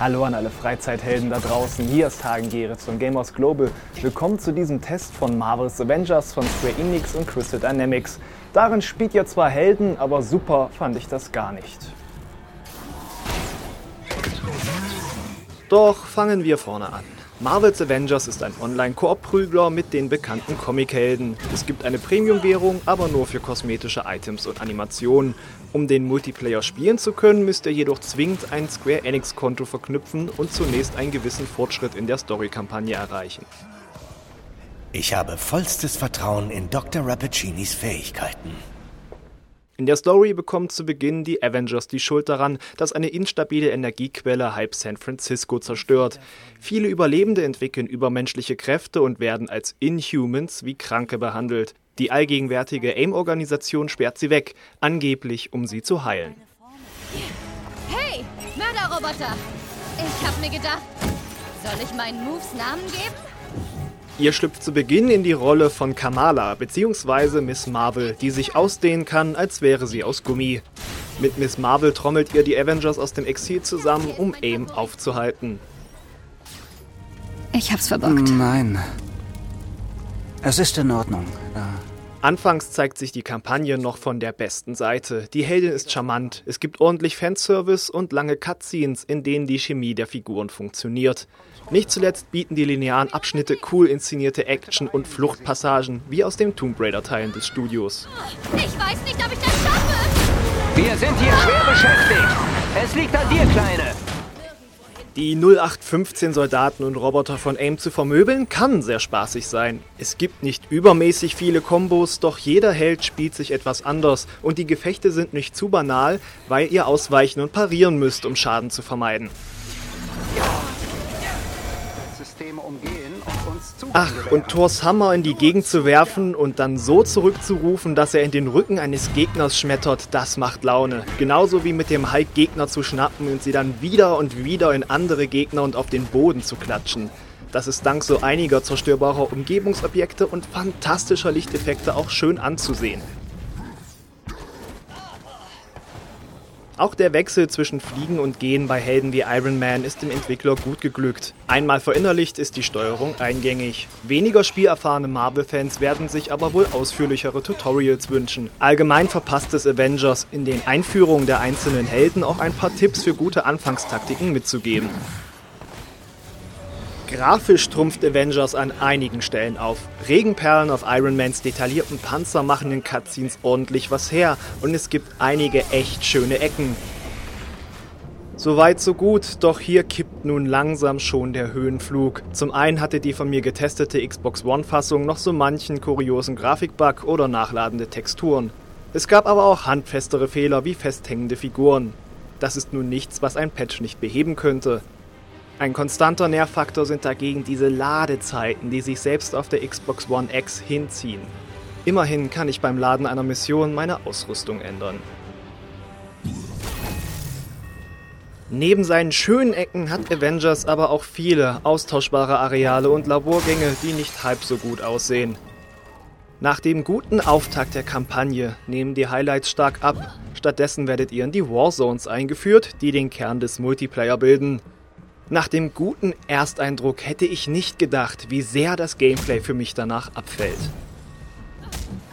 Hallo an alle Freizeithelden da draußen, hier ist Hagen Geritz von Gamers Global. Willkommen zu diesem Test von Marvel's Avengers von Square Enix und Crystal Dynamics. Darin spielt ihr zwar Helden, aber super fand ich das gar nicht. Doch fangen wir vorne an. Marvel's Avengers ist ein Online-Koop-Prügler mit den bekannten Comic-Helden. Es gibt eine Premium-Währung, aber nur für kosmetische Items und Animationen. Um den Multiplayer spielen zu können, müsst ihr jedoch zwingend ein Square Enix-Konto verknüpfen und zunächst einen gewissen Fortschritt in der Story-Kampagne erreichen. Ich habe vollstes Vertrauen in Dr. Rappacinis Fähigkeiten. In der Story bekommen zu Beginn die Avengers die Schuld daran, dass eine instabile Energiequelle halb San Francisco zerstört. Viele Überlebende entwickeln übermenschliche Kräfte und werden als Inhumans wie Kranke behandelt. Die allgegenwärtige AIM-Organisation sperrt sie weg, angeblich um sie zu heilen. Hey, Mörderroboter! Ich hab mir gedacht, soll ich meinen Moves Namen geben? Ihr schlüpft zu Beginn in die Rolle von Kamala bzw. Miss Marvel, die sich ausdehnen kann, als wäre sie aus Gummi. Mit Miss Marvel trommelt ihr die Avengers aus dem Exil zusammen, um AIM aufzuhalten. Ich hab's verbockt. Nein. Es ist in Ordnung. Anfangs zeigt sich die Kampagne noch von der besten Seite. Die Heldin ist charmant, es gibt ordentlich Fanservice und lange Cutscenes, in denen die Chemie der Figuren funktioniert. Nicht zuletzt bieten die linearen Abschnitte cool inszenierte Action- und Fluchtpassagen, wie aus dem Tomb Raider-Teilen des Studios. Ich weiß nicht, ob ich das schaffe! Wir sind hier schwer beschäftigt. Es liegt an dir, Kleine. Die 0815 Soldaten und Roboter von AIM zu vermöbeln kann sehr spaßig sein. Es gibt nicht übermäßig viele Kombos, doch jeder Held spielt sich etwas anders und die Gefechte sind nicht zu banal, weil ihr ausweichen und parieren müsst, um Schaden zu vermeiden. Ach, und Thors Hammer in die Gegend zu werfen und dann so zurückzurufen, dass er in den Rücken eines Gegners schmettert, das macht Laune. Genauso wie mit dem Hulk Gegner zu schnappen und sie dann wieder und wieder in andere Gegner und auf den Boden zu klatschen. Das ist dank so einiger zerstörbarer Umgebungsobjekte und fantastischer Lichteffekte auch schön anzusehen. Auch der Wechsel zwischen Fliegen und Gehen bei Helden wie Iron Man ist dem Entwickler gut geglückt. Einmal verinnerlicht ist die Steuerung eingängig. Weniger spielerfahrene Marvel-Fans werden sich aber wohl ausführlichere Tutorials wünschen. Allgemein verpasst es Avengers, in den Einführungen der einzelnen Helden auch ein paar Tipps für gute Anfangstaktiken mitzugeben. Grafisch trumpft Avengers an einigen Stellen auf. Regenperlen auf Iron Mans detaillierten Panzer machen in Cutscenes ordentlich was her und es gibt einige echt schöne Ecken. Soweit so gut, doch hier kippt nun langsam schon der Höhenflug. Zum einen hatte die von mir getestete Xbox One-Fassung noch so manchen kuriosen Grafikbug oder nachladende Texturen. Es gab aber auch handfestere Fehler wie festhängende Figuren. Das ist nun nichts, was ein Patch nicht beheben könnte. Ein konstanter Nervfaktor sind dagegen diese Ladezeiten, die sich selbst auf der Xbox One X hinziehen. Immerhin kann ich beim Laden einer Mission meine Ausrüstung ändern. Neben seinen schönen Ecken hat Avengers aber auch viele austauschbare Areale und Laborgänge, die nicht halb so gut aussehen. Nach dem guten Auftakt der Kampagne nehmen die Highlights stark ab. Stattdessen werdet ihr in die Warzones eingeführt, die den Kern des Multiplayer bilden. Nach dem guten Ersteindruck hätte ich nicht gedacht, wie sehr das Gameplay für mich danach abfällt.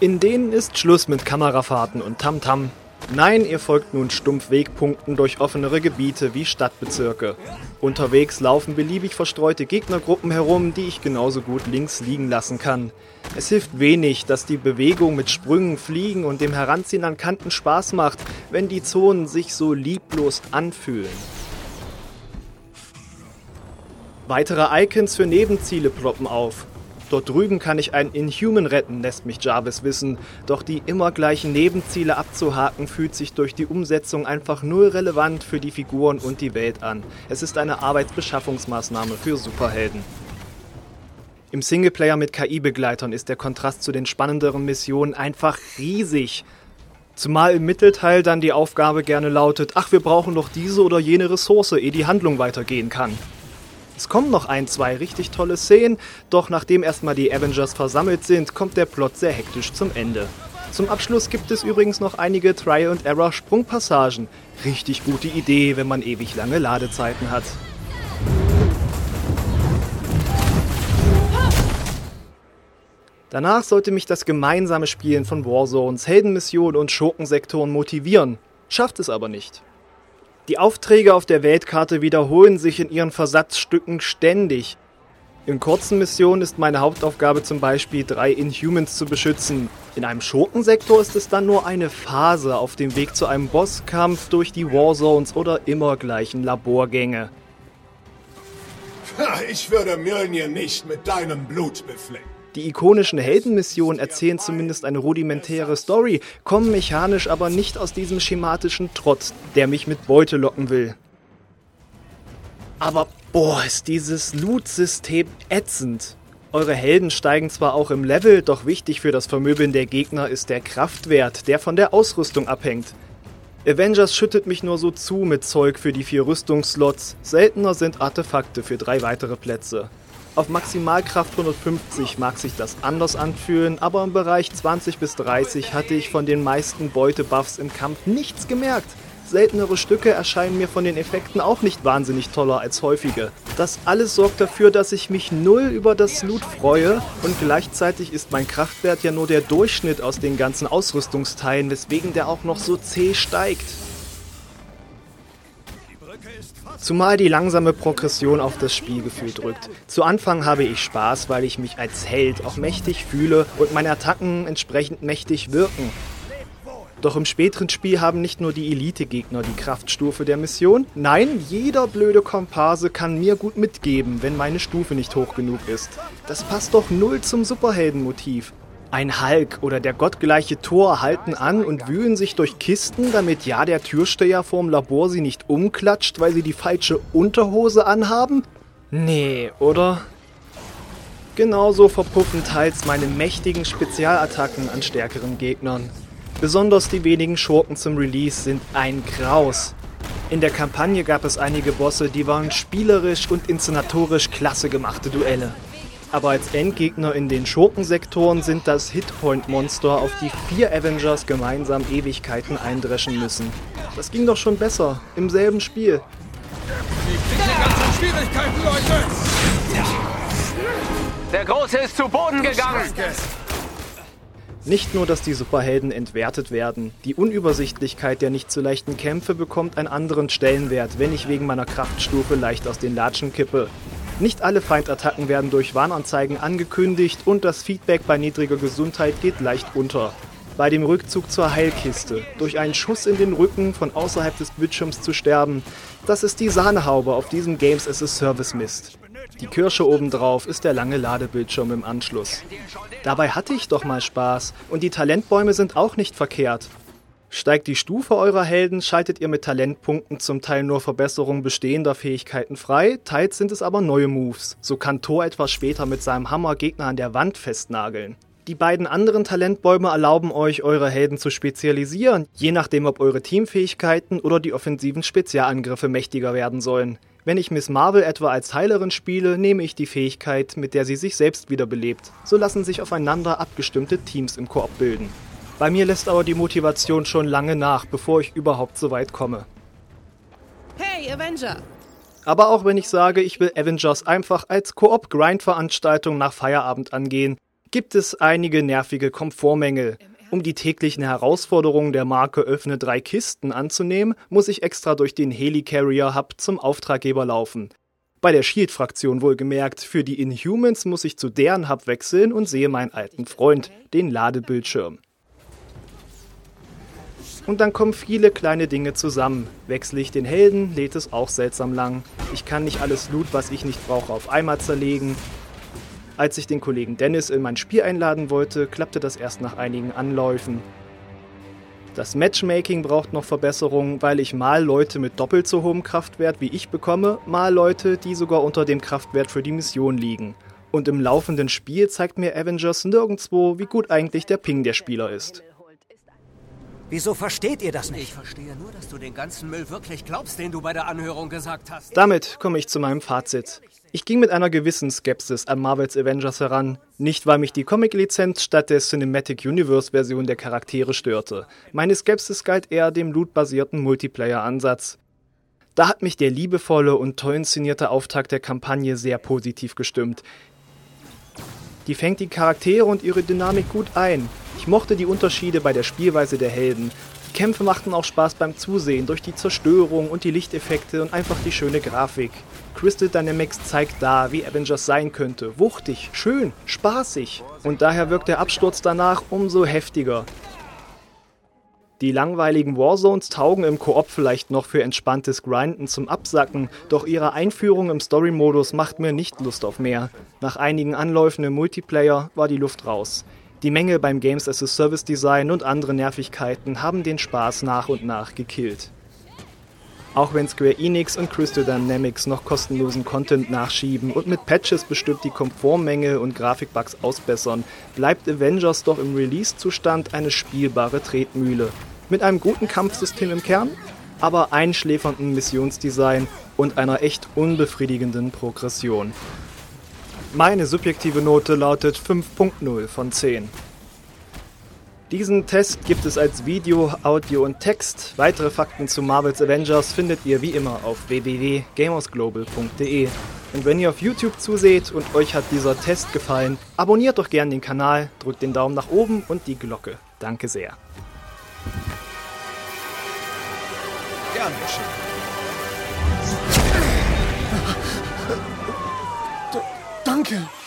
In denen ist Schluss mit Kamerafahrten und Tamtam. -Tam. Nein, ihr folgt nun stumpf Wegpunkten durch offenere Gebiete wie Stadtbezirke. Unterwegs laufen beliebig verstreute Gegnergruppen herum, die ich genauso gut links liegen lassen kann. Es hilft wenig, dass die Bewegung mit Sprüngen, Fliegen und dem Heranziehen an Kanten Spaß macht, wenn die Zonen sich so lieblos anfühlen. Weitere Icons für Nebenziele ploppen auf. Dort drüben kann ich einen Inhuman retten, lässt mich Jarvis wissen. Doch die immer gleichen Nebenziele abzuhaken, fühlt sich durch die Umsetzung einfach null relevant für die Figuren und die Welt an. Es ist eine Arbeitsbeschaffungsmaßnahme für Superhelden. Im Singleplayer mit KI-Begleitern ist der Kontrast zu den spannenderen Missionen einfach riesig. Zumal im Mittelteil dann die Aufgabe gerne lautet, ach, wir brauchen noch diese oder jene Ressource, ehe die Handlung weitergehen kann. Es kommen noch ein, zwei richtig tolle Szenen, doch nachdem erstmal die Avengers versammelt sind, kommt der Plot sehr hektisch zum Ende. Zum Abschluss gibt es übrigens noch einige Trial and Error Sprungpassagen. Richtig gute Idee, wenn man ewig lange Ladezeiten hat. Danach sollte mich das gemeinsame Spielen von Warzones, Heldenmissionen und Schurkensektoren motivieren. Schafft es aber nicht. Die Aufträge auf der Weltkarte wiederholen sich in ihren Versatzstücken ständig. In kurzen Missionen ist meine Hauptaufgabe zum Beispiel, drei Inhumans zu beschützen. In einem Schurkensektor ist es dann nur eine Phase auf dem Weg zu einem Bosskampf durch die Warzones oder immer gleichen Laborgänge. Ich würde Mjölnir nicht mit deinem Blut beflecken. Die ikonischen Heldenmissionen erzählen zumindest eine rudimentäre Story, kommen mechanisch aber nicht aus diesem schematischen Trotz, der mich mit Beute locken will. Aber boah, ist dieses Loot-System ätzend. Eure Helden steigen zwar auch im Level, doch wichtig für das Vermöbeln der Gegner ist der Kraftwert, der von der Ausrüstung abhängt. Avengers schüttet mich nur so zu mit Zeug für die vier Rüstungsslots, seltener sind Artefakte für drei weitere Plätze. Auf Maximalkraft 150 mag sich das anders anfühlen, aber im Bereich 20 bis 30 hatte ich von den meisten Beutebuffs im Kampf nichts gemerkt. Seltenere Stücke erscheinen mir von den Effekten auch nicht wahnsinnig toller als häufige. Das alles sorgt dafür, dass ich mich null über das Loot freue und gleichzeitig ist mein Kraftwert ja nur der Durchschnitt aus den ganzen Ausrüstungsteilen, weswegen der auch noch so zäh steigt. Zumal die langsame Progression auf das Spielgefühl drückt. Zu Anfang habe ich Spaß, weil ich mich als Held auch mächtig fühle und meine Attacken entsprechend mächtig wirken. Doch im späteren Spiel haben nicht nur die Elite-Gegner die Kraftstufe der Mission, nein, jeder blöde Komparse kann mir gut mitgeben, wenn meine Stufe nicht hoch genug ist. Das passt doch null zum Superheldenmotiv. Ein Hulk oder der gottgleiche Thor halten an und wühlen sich durch Kisten, damit ja der Türsteher vorm Labor sie nicht umklatscht, weil sie die falsche Unterhose anhaben? Nee, oder? Genauso verpuffen teils meine mächtigen Spezialattacken an stärkeren Gegnern. Besonders die wenigen Schurken zum Release sind ein Graus. In der Kampagne gab es einige Bosse, die waren spielerisch und inszenatorisch klasse gemachte Duelle. Aber als Endgegner in den Schurkensektoren sind das Hitpoint-Monster, auf die vier Avengers gemeinsam Ewigkeiten eindreschen müssen. Das ging doch schon besser, im selben Spiel. Der Große ist zu Boden gegangen! Nicht nur, dass die Superhelden entwertet werden, die Unübersichtlichkeit der nicht zu leichten Kämpfe bekommt einen anderen Stellenwert, wenn ich wegen meiner Kraftstufe leicht aus den Latschen kippe. Nicht alle Feindattacken werden durch Warnanzeigen angekündigt und das Feedback bei niedriger Gesundheit geht leicht unter. Bei dem Rückzug zur Heilkiste, durch einen Schuss in den Rücken von außerhalb des Bildschirms zu sterben, das ist die Sahnehaube auf diesem Games as a Service Mist. Die Kirsche obendrauf ist der lange Ladebildschirm im Anschluss. Dabei hatte ich doch mal Spaß und die Talentbäume sind auch nicht verkehrt. Steigt die Stufe eurer Helden, schaltet ihr mit Talentpunkten zum Teil nur Verbesserungen bestehender Fähigkeiten frei, teils sind es aber neue Moves. So kann Thor etwas später mit seinem Hammer Gegner an der Wand festnageln. Die beiden anderen Talentbäume erlauben euch, eure Helden zu spezialisieren, je nachdem, ob eure Teamfähigkeiten oder die offensiven Spezialangriffe mächtiger werden sollen. Wenn ich Miss Marvel etwa als Heilerin spiele, nehme ich die Fähigkeit, mit der sie sich selbst wiederbelebt. So lassen sich aufeinander abgestimmte Teams im Koop bilden. Bei mir lässt aber die Motivation schon lange nach, bevor ich überhaupt so weit komme. Hey, Avenger! Aber auch wenn ich sage, ich will Avengers einfach als Koop-Grind-Veranstaltung nach Feierabend angehen, gibt es einige nervige Komfortmängel. Um die täglichen Herausforderungen der Marke Öffne drei Kisten anzunehmen, muss ich extra durch den Helicarrier Hub zum Auftraggeber laufen. Bei der Shield-Fraktion wohlgemerkt, für die Inhumans muss ich zu deren Hub wechseln und sehe meinen alten Freund, den Ladebildschirm. Und dann kommen viele kleine Dinge zusammen. Wechsle ich den Helden, lädt es auch seltsam lang. Ich kann nicht alles Loot, was ich nicht brauche, auf einmal zerlegen. Als ich den Kollegen Dennis in mein Spiel einladen wollte, klappte das erst nach einigen Anläufen. Das Matchmaking braucht noch Verbesserungen, weil ich mal Leute mit doppelt so hohem Kraftwert wie ich bekomme, mal Leute, die sogar unter dem Kraftwert für die Mission liegen. Und im laufenden Spiel zeigt mir Avengers nirgendwo, wie gut eigentlich der Ping der Spieler ist. Wieso versteht ihr das nicht? Ich verstehe nur, dass du den ganzen Müll wirklich glaubst, den du bei der Anhörung gesagt hast. Damit komme ich zu meinem Fazit. Ich ging mit einer gewissen Skepsis an Marvels Avengers heran. Nicht, weil mich die Comic-Lizenz statt der Cinematic Universe-Version der Charaktere störte. Meine Skepsis galt eher dem loot-basierten Multiplayer-Ansatz. Da hat mich der liebevolle und toll inszenierte Auftakt der Kampagne sehr positiv gestimmt. Die fängt die Charaktere und ihre Dynamik gut ein. Mochte die Unterschiede bei der Spielweise der Helden. Die Kämpfe machten auch Spaß beim Zusehen durch die Zerstörung und die Lichteffekte und einfach die schöne Grafik. Crystal Dynamics zeigt da, wie Avengers sein könnte. Wuchtig, schön, spaßig. Und daher wirkt der Absturz danach umso heftiger. Die langweiligen Warzones taugen im Koop vielleicht noch für entspanntes Grinden zum Absacken, doch ihre Einführung im Story-Modus macht mir nicht Lust auf mehr. Nach einigen Anläufen im Multiplayer war die Luft raus. Die Menge beim Games as a Service Design und andere Nervigkeiten haben den Spaß nach und nach gekillt. Auch wenn Square Enix und Crystal Dynamics noch kostenlosen Content nachschieben und mit Patches bestimmt die Komfortmenge und Grafikbugs ausbessern, bleibt Avengers doch im Release-Zustand eine spielbare Tretmühle. Mit einem guten Kampfsystem im Kern, aber einschläferndem Missionsdesign und einer echt unbefriedigenden Progression. Meine subjektive Note lautet 5.0 von 10. Diesen Test gibt es als Video, Audio und Text. Weitere Fakten zu Marvels Avengers findet ihr wie immer auf www.gamersglobal.de. Und wenn ihr auf YouTube zuseht und euch hat dieser Test gefallen, abonniert doch gerne den Kanal, drückt den Daumen nach oben und die Glocke. Danke sehr. Gern geschehen. Danke.